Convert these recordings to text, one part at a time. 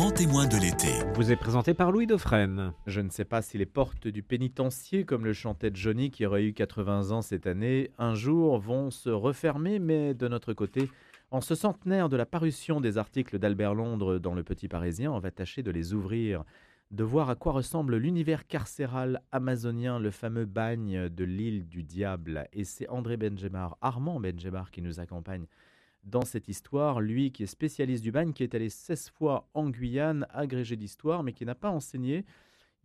grands témoins de l'été. Vous est présenté par Louis Dauphren. Je ne sais pas si les portes du pénitencier, comme le chantait Johnny qui aurait eu 80 ans cette année, un jour vont se refermer, mais de notre côté, en ce centenaire de la parution des articles d'Albert Londres dans Le Petit Parisien, on va tâcher de les ouvrir, de voir à quoi ressemble l'univers carcéral amazonien, le fameux bagne de l'île du diable. Et c'est André Benjemar, Armand Benjemar qui nous accompagne dans cette histoire, lui qui est spécialiste du bagne, qui est allé 16 fois en Guyane, agrégé d'histoire, mais qui n'a pas enseigné.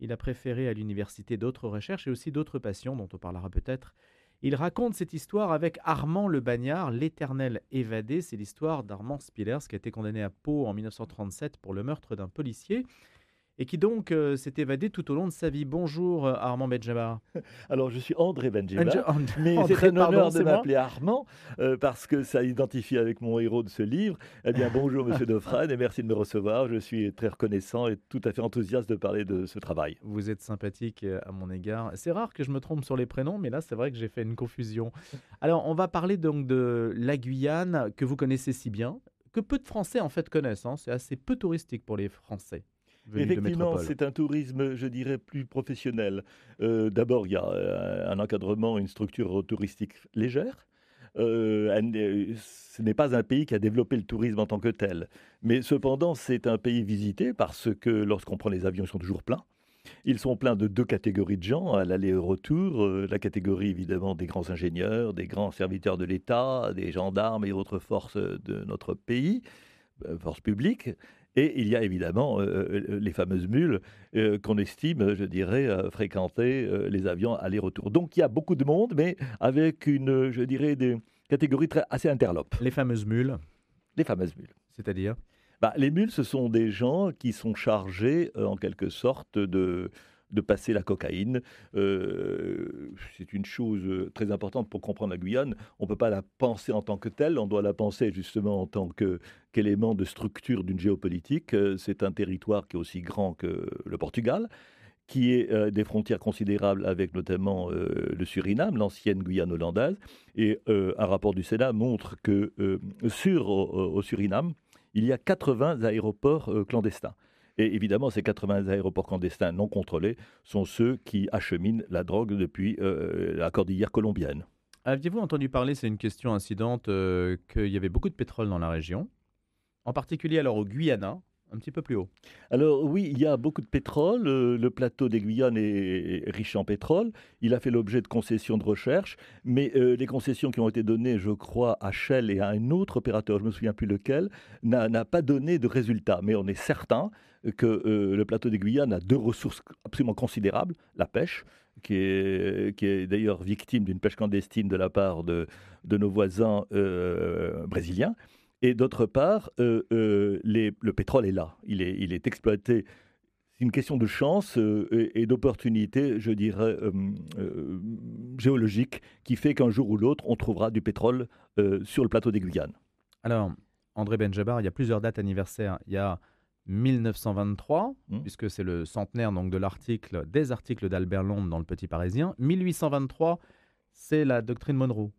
Il a préféré à l'université d'autres recherches et aussi d'autres passions dont on parlera peut-être. Il raconte cette histoire avec Armand le Bagnard, l'éternel évadé. C'est l'histoire d'Armand Spillers qui a été condamné à Pau en 1937 pour le meurtre d'un policier et qui donc euh, s'est évadé tout au long de sa vie. Bonjour euh, Armand Benjamar. Alors je suis André Benjamar, mais c'est un honneur de m'appeler Armand euh, parce que ça identifie avec mon héros de ce livre. Eh bien bonjour Monsieur Dauphren et merci de me recevoir. Je suis très reconnaissant et tout à fait enthousiaste de parler de ce travail. Vous êtes sympathique à mon égard. C'est rare que je me trompe sur les prénoms, mais là c'est vrai que j'ai fait une confusion. Alors on va parler donc de la Guyane que vous connaissez si bien, que peu de Français en fait connaissent. Hein. C'est assez peu touristique pour les Français. Effectivement, c'est un tourisme, je dirais, plus professionnel. Euh, d'abord, il y a euh, un encadrement, une structure touristique légère. Euh, ce n'est pas un pays qui a développé le tourisme en tant que tel. Mais cependant, c'est un pays visité parce que lorsqu'on prend les avions, ils sont toujours pleins. Ils sont pleins de deux catégories de gens à l'aller et au retour. la catégorie évidemment des grands ingénieurs, des grands serviteurs de l'État, des gendarmes et autres forces de notre pays, forces publiques. Et il y a évidemment euh, euh, les fameuses mules euh, qu'on estime, je dirais, fréquenter les avions aller-retour. Donc il y a beaucoup de monde, mais avec une, je dirais, des catégories très, assez interlopes. Les fameuses mules Les fameuses mules. C'est-à-dire? Bah, Les mules, ce sont des gens qui sont chargés, en quelque sorte, de de passer la cocaïne. Euh, c'est une chose euh, très importante pour comprendre la Guyane. On ne peut pas la penser en tant que telle, on doit la penser justement en tant qu'élément de structure d'une géopolitique. Euh, c'est un territoire qui est aussi grand que le Portugal qui est des frontières considérables avec notamment le Suriname, l'ancienne Guyane hollandaise. Et un rapport du Sénat montre que sur au, Suriname, il y a 80 aéroports clandestins. Et évidemment, ces 80 aéroports clandestins non contrôlés sont ceux qui acheminent la drogue depuis euh, la cordillère colombienne. Aviez-vous entendu parler, c'est une question incidente, euh, qu'il y avait beaucoup de pétrole dans la région, en particulier alors au Guyana, un petit peu plus haut? Alors oui, il y a beaucoup de pétrole. Euh, le plateau des Guyanes est riche en pétrole. Il a fait l'objet de concessions de recherche, mais les concessions qui ont été données, je crois, à Shell et à un autre opérateur, je ne me souviens plus lequel, n'a pas donné de résultat. Mais on est certain que euh, le plateau des Guyanes a deux ressources absolument considérables. La pêche, qui est, d'ailleurs victime d'une pêche clandestine de la part de, nos voisins euh, brésiliens. Et d'autre part, euh, le pétrole est là. Il est, exploité. C'est une question de chance et, d'opportunité, je dirais, géologique, qui fait qu'un jour ou l'autre, on trouvera du pétrole sur le plateau des Guyanes. Alors, André Benjabar, il y a plusieurs dates anniversaires. Il y a 1923, mmh. puisque c'est le centenaire donc, de l'article, des articles d'Albert Londres dans le Petit Parisien. 1823, c'est la doctrine Monroe.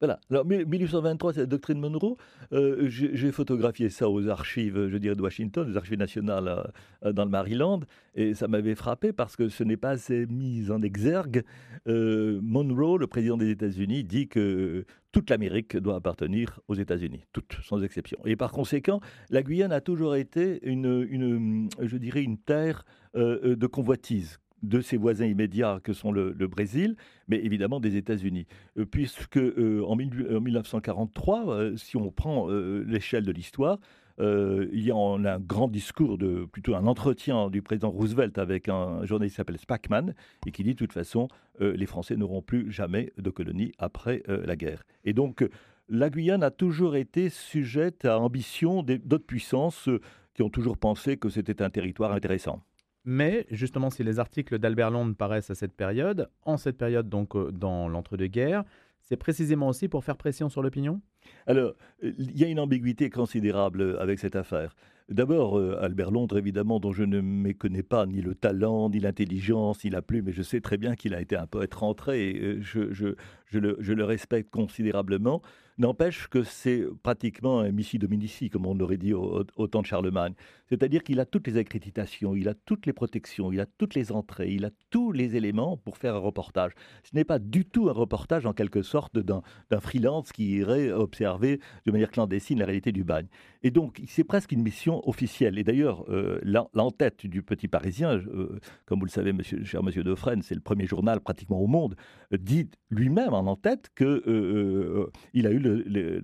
Voilà. Alors, 1823, c'est la doctrine Monroe. Euh, j'ai photographié ça aux archives, je dirais, de Washington, aux archives nationales euh, euh, dans le Maryland, et ça m'avait frappé parce que ce n'est pas assez mis en exergue. Monroe, le président des États-Unis, dit que toute l'Amérique doit appartenir aux États-Unis, toute, sans exception. Et par conséquent, la Guyane a toujours été une je dirais, une terre de convoitise de ses voisins immédiats que sont le, Brésil, mais évidemment des États-Unis. Euh, puisque euh, en, 1943, euh, si on prend l'échelle de l'histoire, il y a un, grand discours, de, plutôt un entretien du président Roosevelt avec un journaliste qui s'appelle Spackman, et qui dit de toute façon, les Français n'auront plus jamais de colonies après la guerre. Et donc, la Guyane a toujours été sujette à ambition d'autres puissances qui ont toujours pensé que c'était un territoire intéressant. Mais justement, si les articles d'Albert Londres paraissent à cette période, en cette période donc euh, dans l'entre-deux-guerres, c'est précisément aussi pour faire pression sur l'opinion? Alors, il y a une ambiguïté considérable avec cette affaire. D'abord, euh, Albert Londres, évidemment, dont je ne méconnais pas ni le talent, ni l'intelligence, ni la plume, mais je sais très bien qu'il a été un poète rentré euh, je, je, le, respecte considérablement. N'empêche que c'est pratiquement un missi dominici, comme on aurait dit au, temps de Charlemagne. C'est-à-dire qu'il a toutes les accréditations, il a toutes les protections, il a toutes les entrées, il a tous les éléments pour faire un reportage. Ce n'est pas du tout un reportage, en quelque sorte, d'un freelance qui irait observer de manière clandestine la réalité du bagne. Et donc, c'est presque une mission officielle. Et d'ailleurs, euh, l'entête du Petit Parisien, euh, comme vous le savez, cher monsieur Defresne, c'est le premier journal pratiquement au monde, dit lui-même en en-tête qu'il euh, a eu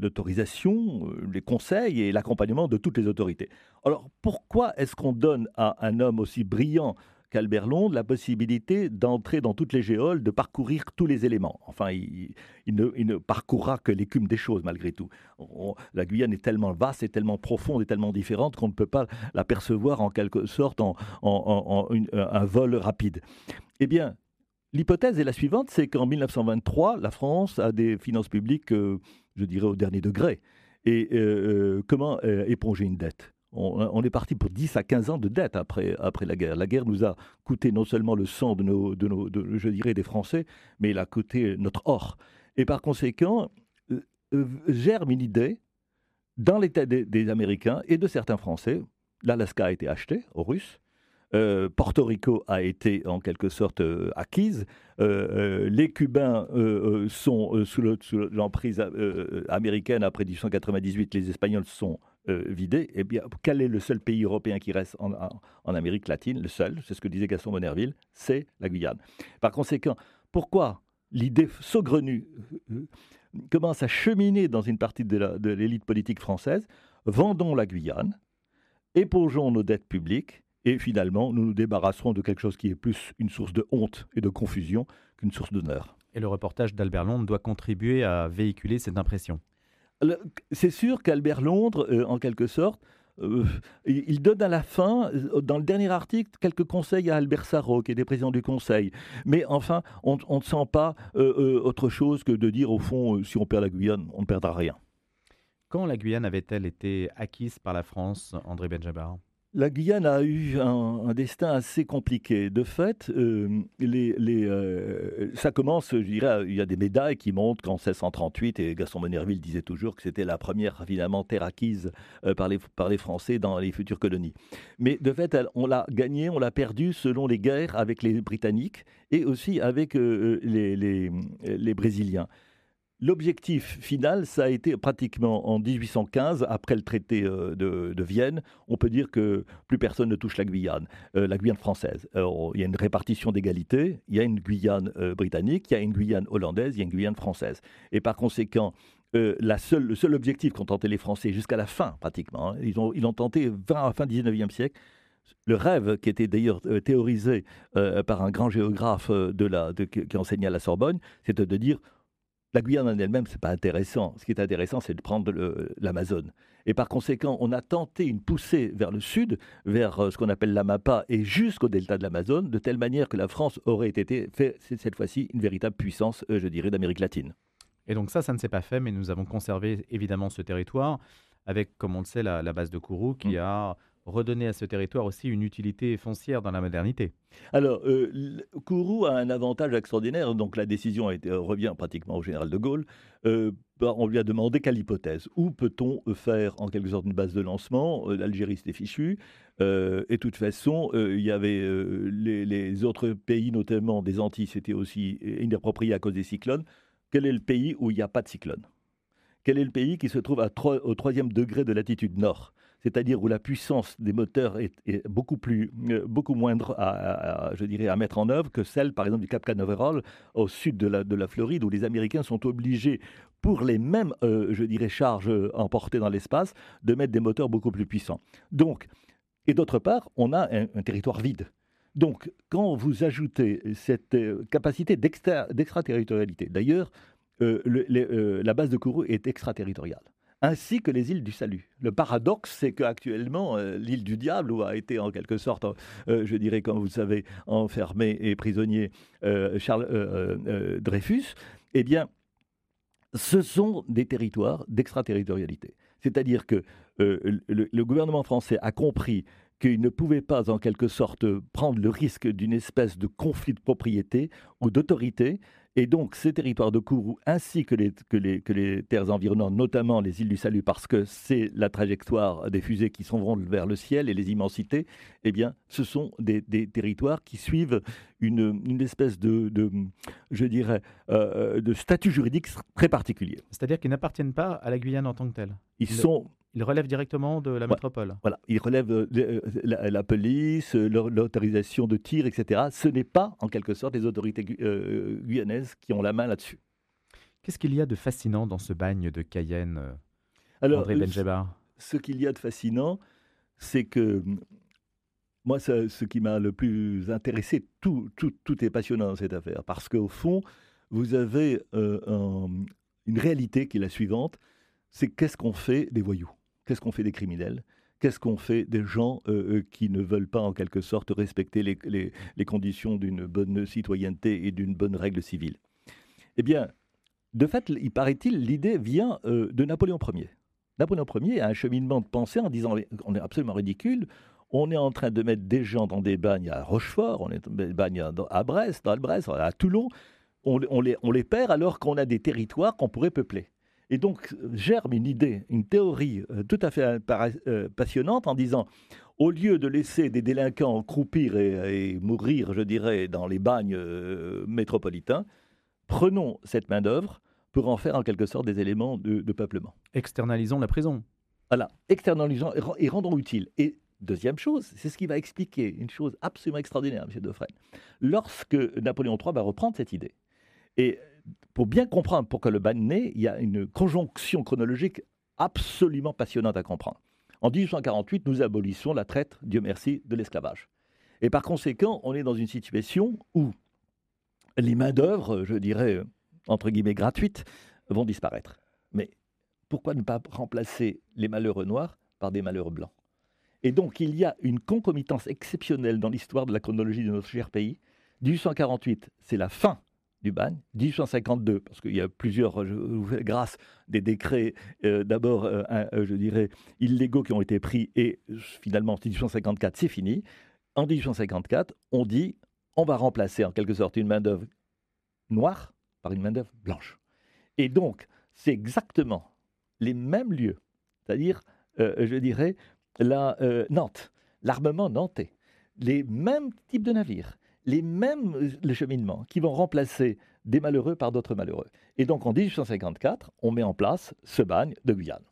l'autorisation, euh, les conseils et l'accompagnement de toutes les autorités. Alors pourquoi est-ce qu'on donne à un homme aussi brillant qu'Albert Londres la possibilité d'entrer dans toutes les géoles, de parcourir tous les éléments? Enfin, il, ne, parcourra que l'écume des choses, malgré tout. la Guyane est tellement vaste et tellement profonde et tellement différente qu'on ne peut pas la percevoir en quelque sorte en, un vol rapide. Eh bien, l'hypothèse est la suivante, c'est qu'en 1923, la France a des finances publiques... Euh, je dirais, au dernier degré. Et euh, euh, comment éponger une dette? On, est parti pour 10 à 15 ans de dette après, après la guerre. La guerre nous a coûté non seulement le sang de nos, de nos je dirais, des Français, mais elle a coûté notre or. Et par conséquent, germe une idée dans l'état des Américains et de certains Français. L'Alaska a été acheté aux Russes. Euh, Porto Rico a été en quelque sorte euh, acquise. Euh, les Cubains sont sous l'emprise américaine après 1898. Les Espagnols sont vidés. Eh bien, quel est le seul pays européen qui reste en, en Amérique latine? Le seul, c'est ce que disait Gaston Monerville, c'est la Guyane. Par conséquent, pourquoi l'idée saugrenue commence à cheminer dans une partie de l'élite politique française? Vendons la Guyane, épongeons nos dettes publiques et finalement, nous nous débarrasserons de quelque chose qui est plus une source de honte et de confusion qu'une source d'honneur. Et le reportage d'Albert Londres doit contribuer à véhiculer cette impression. C'est sûr qu'Albert Londres, euh, en quelque sorte, euh, il donne à la fin, euh, dans le dernier article, quelques conseils à Albert Sarrault, qui était président du Conseil. Mais enfin, on, ne sent pas autre chose que de dire, au fond, si on perd la Guyane, on ne perdra rien. Quand la Guyane avait-elle été acquise par la France, André Benjabar la Guyane a eu un, destin assez compliqué. De fait, euh, euh, ça commence, je dirais, il y a des médailles qui montrent qu'en 1638, et Gaston Monerville disait toujours que c'était la première, finalement, terre acquise euh, par, les, Français dans les futures colonies. Mais de fait, on l'a gagnée, on l'a perdue selon les guerres avec les Britanniques et aussi avec les Brésiliens. L'objectif final, ça a été pratiquement en 1815, après le traité euh, de, Vienne, on peut dire que plus personne ne touche la Guyane, euh, la Guyane française. il y a une répartition d'égalité, il y a une Guyane euh, britannique, il y a une Guyane hollandaise, il y a une Guyane française. Et par conséquent, la seule, le seul objectif qu'ont tenté les Français jusqu'à la fin, pratiquement, hein, ils, ont, ils ont tenté à la fin du 19e siècle, le rêve qui était d'ailleurs théorisé par un grand géographe qui enseignait à la Sorbonne, c'était de dire la Guyane en elle-même, c'est pas intéressant. Ce qui est intéressant, c'est de prendre l'Amazone. Et par conséquent, on a tenté une poussée vers le sud, vers euh, ce qu'on appelle l'Amapa et jusqu'au delta de l'Amazone, de telle manière que la France aurait été fait, cette fois-ci une véritable puissance, euh, je dirais, d'Amérique latine. Et donc ça, ça ne s'est pas fait, mais nous avons conservé évidemment ce territoire avec, comme on le sait, la, base de Kourou qui mm. a redonner à ce territoire aussi une utilité foncière dans la modernité. Alors, euh, Kourou a un avantage extraordinaire, donc la décision revient pratiquement au général de Gaulle. Euh, bah, on lui a demandé quelle hypothèse? Où peut-on faire en quelque sorte une base de lancement? Euh, L'Algérie s'était fichu. et de toute façon, il y avait les, autres pays, notamment des Antilles, c'était aussi inapproprié à cause des cyclones. Quel est le pays où il n'y a pas de cyclone Quel est le pays qui se trouve au troisième degré de latitude nord? C'est-à-dire où la puissance des moteurs est, beaucoup plus, euh, beaucoup moindre à, je dirais, à mettre en œuvre que celle, par exemple, du Cap Canaveral au sud de la, de la Floride, où les Américains sont obligés, pour les mêmes, euh, je dirais, charges emportées dans l'espace, de mettre des moteurs beaucoup plus puissants. Donc, et d'autre part, on a un, territoire vide. Donc, quand vous ajoutez cette euh, capacité d'extraterritorialité, d'ailleurs, la base de Kourou est extraterritoriale ainsi que les îles du Salut. Le paradoxe, c'est qu'actuellement, euh, l'île du Diable, où a été en quelque sorte, euh, je dirais, comme vous le savez, enfermé et prisonnier euh, Charles Dreyfus, eh bien, ce sont des territoires d'extraterritorialité. C'est-à-dire que euh, le, gouvernement français a compris qu'il ne pouvait pas, en quelque sorte, prendre le risque d'une espèce de conflit de propriété ou d'autorité et donc, ces territoires de Kourou, ainsi que les, que, les, que les terres environnantes, notamment les îles du Salut, parce que c'est la trajectoire des fusées qui s'en vont vers le ciel et les immensités, eh bien, ce sont des, territoires qui suivent une, une espèce de, de, je dirais, euh, de statut juridique très particulier. C'est-à-dire qu'ils n'appartiennent pas à la Guyane en tant que telle. Ils sont ils relèvent directement de la métropole. Voilà, ils relèvent euh, euh, la, police, euh, l'autorisation de tir, etc. Ce n'est pas, en quelque sorte, les autorités guyanaises qui ont la main là-dessus. Qu'est-ce qu'il y a de fascinant dans ce bagne de Cayenne, Alors, André Benjebar Ce qu'il y a de fascinant, c'est que moi, ce qui m'a le plus intéressé, tout, tout, tout, est passionnant dans cette affaire, parce qu'au fond, vous avez une réalité qui est la suivante, c'est qu'est-ce qu'on fait des voyous? Qu'est-ce qu'on fait des criminels? Qu'est-ce qu'on fait des gens euh, euh, qui ne veulent pas en quelque sorte respecter les, conditions d'une bonne citoyenneté et d'une bonne règle civile? Eh bien, de fait, il paraît-il, l'idée vient euh, de Napoléon Ier. Napoléon Ier a un cheminement de pensée en disant on est absolument ridicule, on est en train de mettre des gens dans des bagnes à Rochefort, on est dans des bagnes à Brest, dans le à Toulon, on les perd alors qu'on a des territoires qu'on pourrait peupler. Et donc germe une idée, une théorie euh, tout à fait euh, euh, passionnante en disant, au lieu de laisser des délinquants croupir et, mourir, je dirais, dans les bagnes métropolitains, prenons cette main-d'œuvre pour en faire en quelque sorte des éléments de, peuplement. Externalisons la prison. Voilà, externalisons et rendons utile. Et deuxième chose, c'est ce qui va expliquer une chose absolument extraordinaire, M. Defresne. Lorsque Napoléon III va reprendre cette idée, et pour bien comprendre pourquoi le bagne naît, il y a une conjonction chronologique absolument passionnante à comprendre. En 1848, nous abolissons la traite, Dieu merci, de l'esclavage. Et par conséquent, on est dans une situation où les main-d'œuvre, je dirais, entre guillemets, gratuites, vont disparaître. Mais pourquoi ne pas remplacer les malheureux noirs par des malheureux blancs? Et donc, il y a une concomitance exceptionnelle dans l'histoire de la chronologie de notre cher pays. 1848, c'est la fin du bagne, 1852, parce qu'il y a plusieurs, grâce des décrets, euh, d'abord, euh, euh, je dirais, illégaux qui ont été pris, et finalement, en 1854, c'est fini. En 1854, on dit, on va remplacer en quelque sorte une main-d'œuvre noire par une main-d'œuvre blanche. Et donc, c'est exactement les mêmes lieux, c'est-à-dire, je dirais, la Nantes, l'armement nantais, les mêmes types de navires, les mêmes euh, le cheminement qui vont remplacer des malheureux par d'autres malheureux. Et donc en 1854, on met en place ce bagne de Guyane.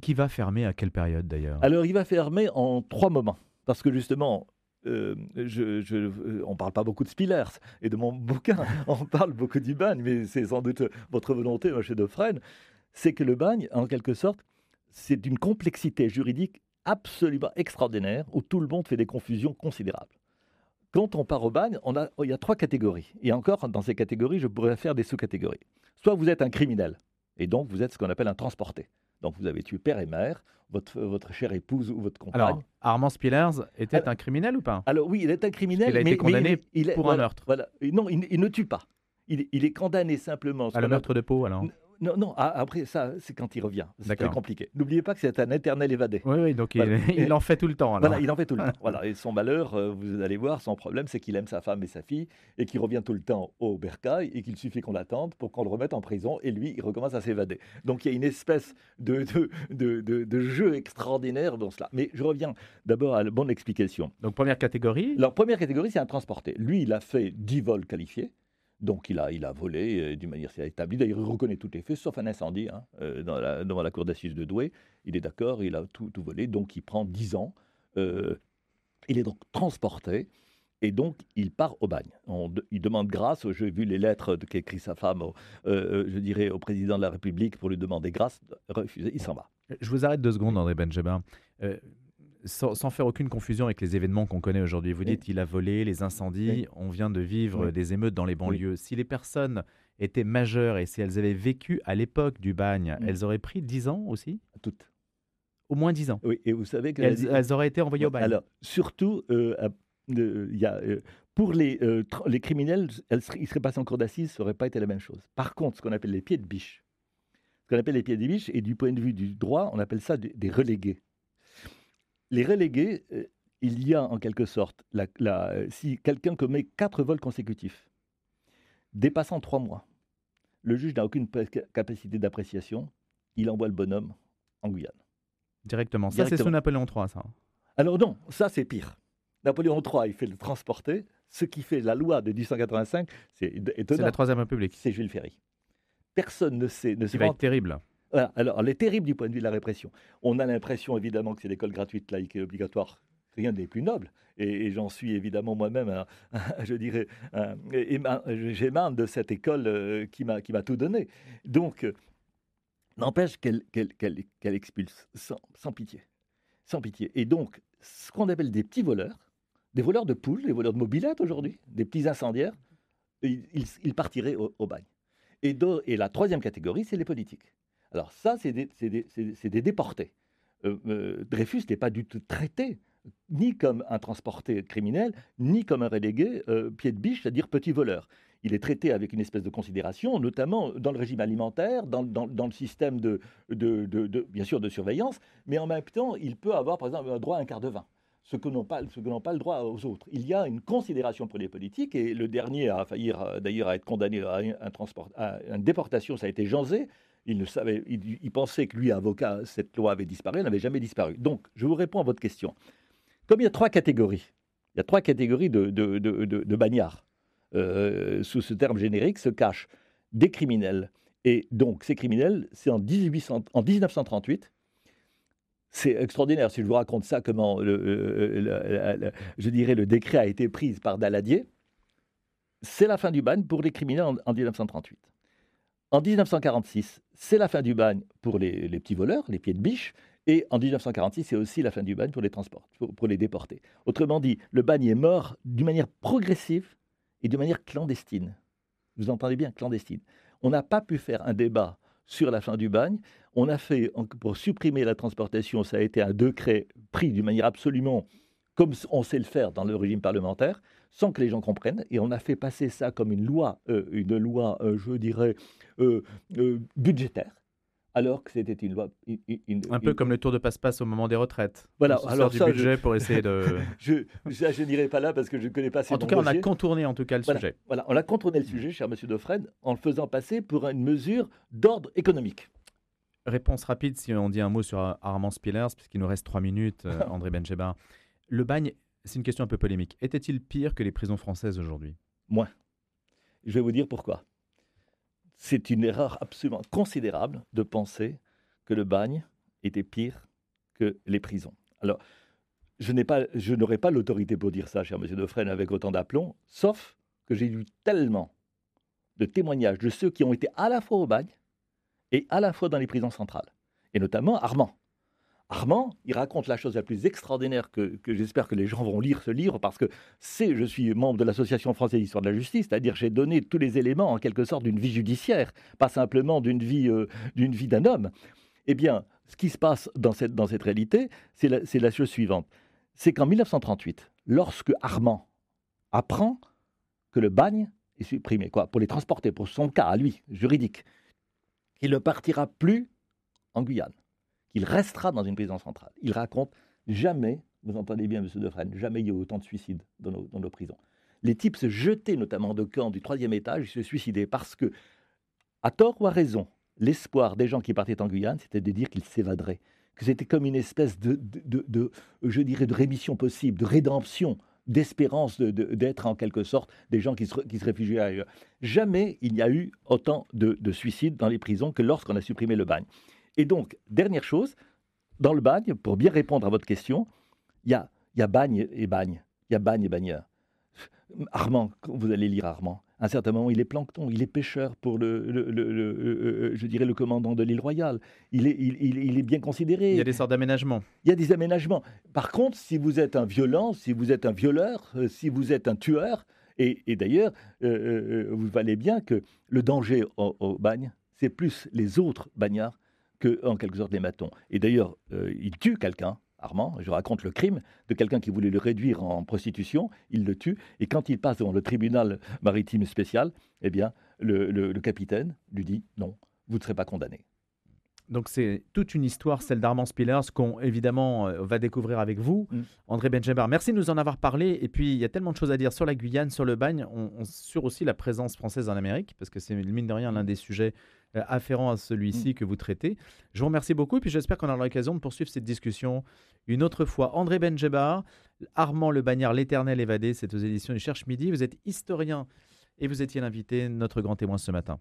Qui va fermer à quelle période d'ailleurs? Alors il va fermer en trois moments. Parce que justement, euh, je, euh, on ne parle pas beaucoup de Spillers et de mon bouquin, on parle beaucoup du bagne, mais c'est sans doute votre volonté, M. Defresne, c'est que le bagne, en quelque sorte, c'est d'une complexité juridique absolument extraordinaire où tout le monde fait des confusions considérables. Quand on part au bagne, on a, il y a trois catégories. Et encore, dans ces catégories, je pourrais faire des sous-catégories. Soit vous êtes un criminel, et donc vous êtes ce qu'on appelle un transporté. Donc vous avez tué père et mère, votre, votre chère épouse ou votre compagne. Alors, Armand Spillers était un criminel ou pas? Alors oui, il est un criminel. Il a été condamné pour un meurtre. Voilà. Non, il, ne tue pas. Il, il, est condamné simplement. À le meurtre de peau, alors non, non, après ça, c'est quand il revient. C'est très compliqué. N'oubliez pas que c'est un éternel évadé. Oui, oui donc il, en fait tout le temps. Voilà, il en fait tout le temps. Voilà. Et son malheur, euh, vous allez voir, son problème, c'est qu'il aime sa femme et sa fille et qu'il revient tout le temps au bercail et qu'il suffit qu'on l'attende pour qu'on le remette en prison et lui, il recommence à s'évader. Donc il y a une espèce de, de, de, de, jeu extraordinaire dans cela. Mais je reviens d'abord à la bonne explication. Donc première catégorie? Alors première catégorie, c'est un transporté. Lui, il a fait 10 vols qualifiés. Donc il a, il a volé euh, d'une manière établie. D'ailleurs, il reconnaît tous les faits, sauf un incendie hein, euh, dans la, devant la cour d'assises de Douai. Il est d'accord, il a tout, volé, donc il prend 10 ans. Euh, il est donc transporté et donc il part au bagne. il demande grâce. J'ai vu les lettres qu'écrit sa femme, je dirais, au président de la République pour lui demander grâce. Refusé, il s'en va. Je vous arrête deux secondes, André Benjamin sans, faire aucune confusion avec les événements qu'on connaît aujourd'hui. Vous dites, il a volé, les incendies, on vient de vivre des émeutes dans les banlieues. Si les personnes étaient majeures et si elles avaient vécu à l'époque du bagne, mm. elles auraient pris 10 ans aussi? Toutes. Au moins 10 ans Oui, et vous savez que... Elles, auraient été envoyées au bagne Alors, surtout, euh, il y a, euh, Pour les, euh, les criminels, elles ils seraient passés en cour d'assises, ça n'aurait pas été la même chose. Par contre, ce qu'on appelle les pieds de biche, ce qu'on appelle les pieds de biche, et du point de vue du droit, on appelle ça des, des relégués. Les relégués, euh, il y a en quelque sorte, la, la, si quelqu'un commet quatre vols consécutifs, dépassant trois mois, le juge n'a aucune capacité d'appréciation, il envoie le bonhomme en Guyane. Directement. Ça, c'est sous Napoléon III, ça. Alors non, ça c'est pire. Napoléon III, il fait le transporter. Ce qui fait la loi de 1885, c'est étonnant. C'est la Troisième République. C'est Jules Ferry. Personne ne sait. Ne Il va être terrible. Alors, elle est terrible du point de vue de la répression. On a l'impression, évidemment, que c'est l'école gratuite, laïque et obligatoire. Rien n'est plus noble. Et, j'en suis évidemment moi-même, je dirais, j'émane de cette école euh, qui m'a tout donné. Donc, n'empêche qu'elle expulse sans, sans pitié. Sans pitié. Et donc, ce qu'on appelle des petits voleurs, des voleurs de poules, des voleurs de mobilettes aujourd'hui, des petits incendiaires, ils, partiraient au, bagne. Et, et, la troisième catégorie, c'est les politiques. Alors ça, c'est des, déportés. Euh, euh, Dreyfus n'est pas du tout traité ni comme un transporté criminel, ni comme un relégué euh, pied de biche, c'est-à-dire petit voleur. Il est traité avec une espèce de considération, notamment dans le régime alimentaire, dans, le système de, bien sûr, de surveillance, mais en même temps, il peut avoir, par exemple, un droit à un quart de vin ce que n'ont pas, pas, le droit aux autres. Il y a une considération pour les politiques, et le dernier a failli euh, d'ailleurs à être condamné à, un à une déportation, ça a été Janzé. Il, ne savait, il, pensait que lui, avocat, cette loi avait disparu, elle n'avait jamais disparu. Donc, je vous réponds à votre question. Comme il y a trois catégories, il y a trois catégories de, bagnards. Euh, sous ce terme générique se cachent des criminels. Et donc, ces criminels, c'est en, en 1938 c'est extraordinaire. Si je vous raconte ça, comment le, je dirais le décret a été pris par Daladier, c'est la fin du bagne pour les criminels en, 1938. En 1946, c'est la fin du bagne pour les, petits voleurs, les pieds de biche. Et en 1946, c'est aussi la fin du bagne pour les transports, pour, les déportés. Autrement dit, le bagne est mort d'une manière progressive et de manière clandestine. Vous entendez bien, clandestine. On n'a pas pu faire un débat sur la fin du bagne. On a fait, pour supprimer la transportation, ça a été un décret pris d'une manière absolument comme on sait le faire dans le régime parlementaire, sans que les gens comprennent. Et on a fait passer ça comme une loi, euh, une loi, euh, je dirais, euh, budgétaire alors que c'était une loi. un peu comme le tour de passe-passe au moment des retraites. Voilà, alors du budget pour essayer de. je, je n'irai pas là parce que je ne connais pas ces En tout cas, on a contourné en tout cas le sujet. Voilà, on a contourné le sujet, cher Monsieur Dauphren, en le faisant passer pour une mesure d'ordre économique. Réponse rapide si on dit un mot sur Armand Spillers, puisqu'il nous reste trois minutes, André Bencheba. Le bagne, c'est une question un peu polémique. Était-il pire que les prisons françaises aujourd'hui? Moins. Je vais vous dire pourquoi c'est une erreur absolument considérable de penser que le bagne était pire que les prisons. Alors, je n'aurais pas, l'autorité pour dire ça, cher Monsieur Defresne, avec autant d'aplomb, sauf que j'ai lu tellement de témoignages de ceux qui ont été à la fois au bagne et à la fois dans les prisons centrales, et notamment Armand. Armand, il raconte la chose la plus extraordinaire que, j'espère que les gens vont lire ce livre parce que c'est, je suis membre de l'Association française d'histoire de la justice, c'est-à-dire j'ai donné tous les éléments en quelque sorte d'une vie judiciaire, pas simplement d'une vie euh, d'un homme. Eh bien, ce qui se passe dans cette, dans cette réalité, c'est la, la chose suivante. C'est qu'en 1938, lorsque Armand apprend que le bagne est supprimé, quoi, pour les transporter, pour son cas à lui, juridique, il ne partira plus en Guyane qu'il restera dans une prison centrale. Il raconte jamais, vous entendez bien, M. Defresne, jamais il y a eu autant de suicides dans nos, prisons. Les types se jetaient notamment de camps du troisième étage, ils se suicidaient parce que, à tort ou à raison, l'espoir des gens qui partaient en Guyane, c'était de dire qu'ils s'évaderaient, que c'était comme une espèce de, je dirais, de rémission possible, de rédemption, d'espérance d'être en quelque sorte des gens qui se, qui se réfugiaient ailleurs. Jamais il n'y a eu autant de, suicides dans les prisons que lorsqu'on a supprimé le bagne. Et donc, dernière chose, dans le bagne, pour bien répondre à votre question, il y a, y a bagne et bagne. Il y a bagne et bagneur. Armand, vous allez lire Armand, à un certain moment, il est plancton, il est pêcheur pour le, le, le, euh, je dirais, le commandant de l'île Royale. Il est, il, il, est bien considéré. Il y a des sortes d'aménagements. Il y a des aménagements. Par contre, si vous êtes un violent, si vous êtes un violeur, euh, si vous êtes un tueur, et, et d'ailleurs, euh, vous valez bien que le danger au, au bagne, c'est plus les autres bagnards que, en quelque sorte, les matons. Et d'ailleurs, euh, il tue quelqu'un Armand, je raconte le crime de quelqu'un qui voulait le réduire en prostitution, il le tue, et quand il passe devant le tribunal maritime spécial, eh bien, le capitaine lui dit non, vous ne serez pas condamné. Donc c'est toute une histoire, celle d'Armand Spillers, qu'on évidemment euh, va découvrir avec vous, mm. André Benjabar. Merci de nous en avoir parlé. Et puis il y a tellement de choses à dire sur la Guyane, sur le bagne, on, sur aussi la présence française en Amérique, parce que c'est mine de rien l'un des sujets euh, afférents à celui-ci mm. que vous traitez. Je vous remercie beaucoup et puis j'espère qu'on aura l'occasion de poursuivre cette discussion une autre fois. André Benjabar, Armand Le Bagnard, l'éternel évadé, c'est aux éditions du Cherche Midi. Vous êtes historien et vous étiez l'invité, notre grand témoin ce matin.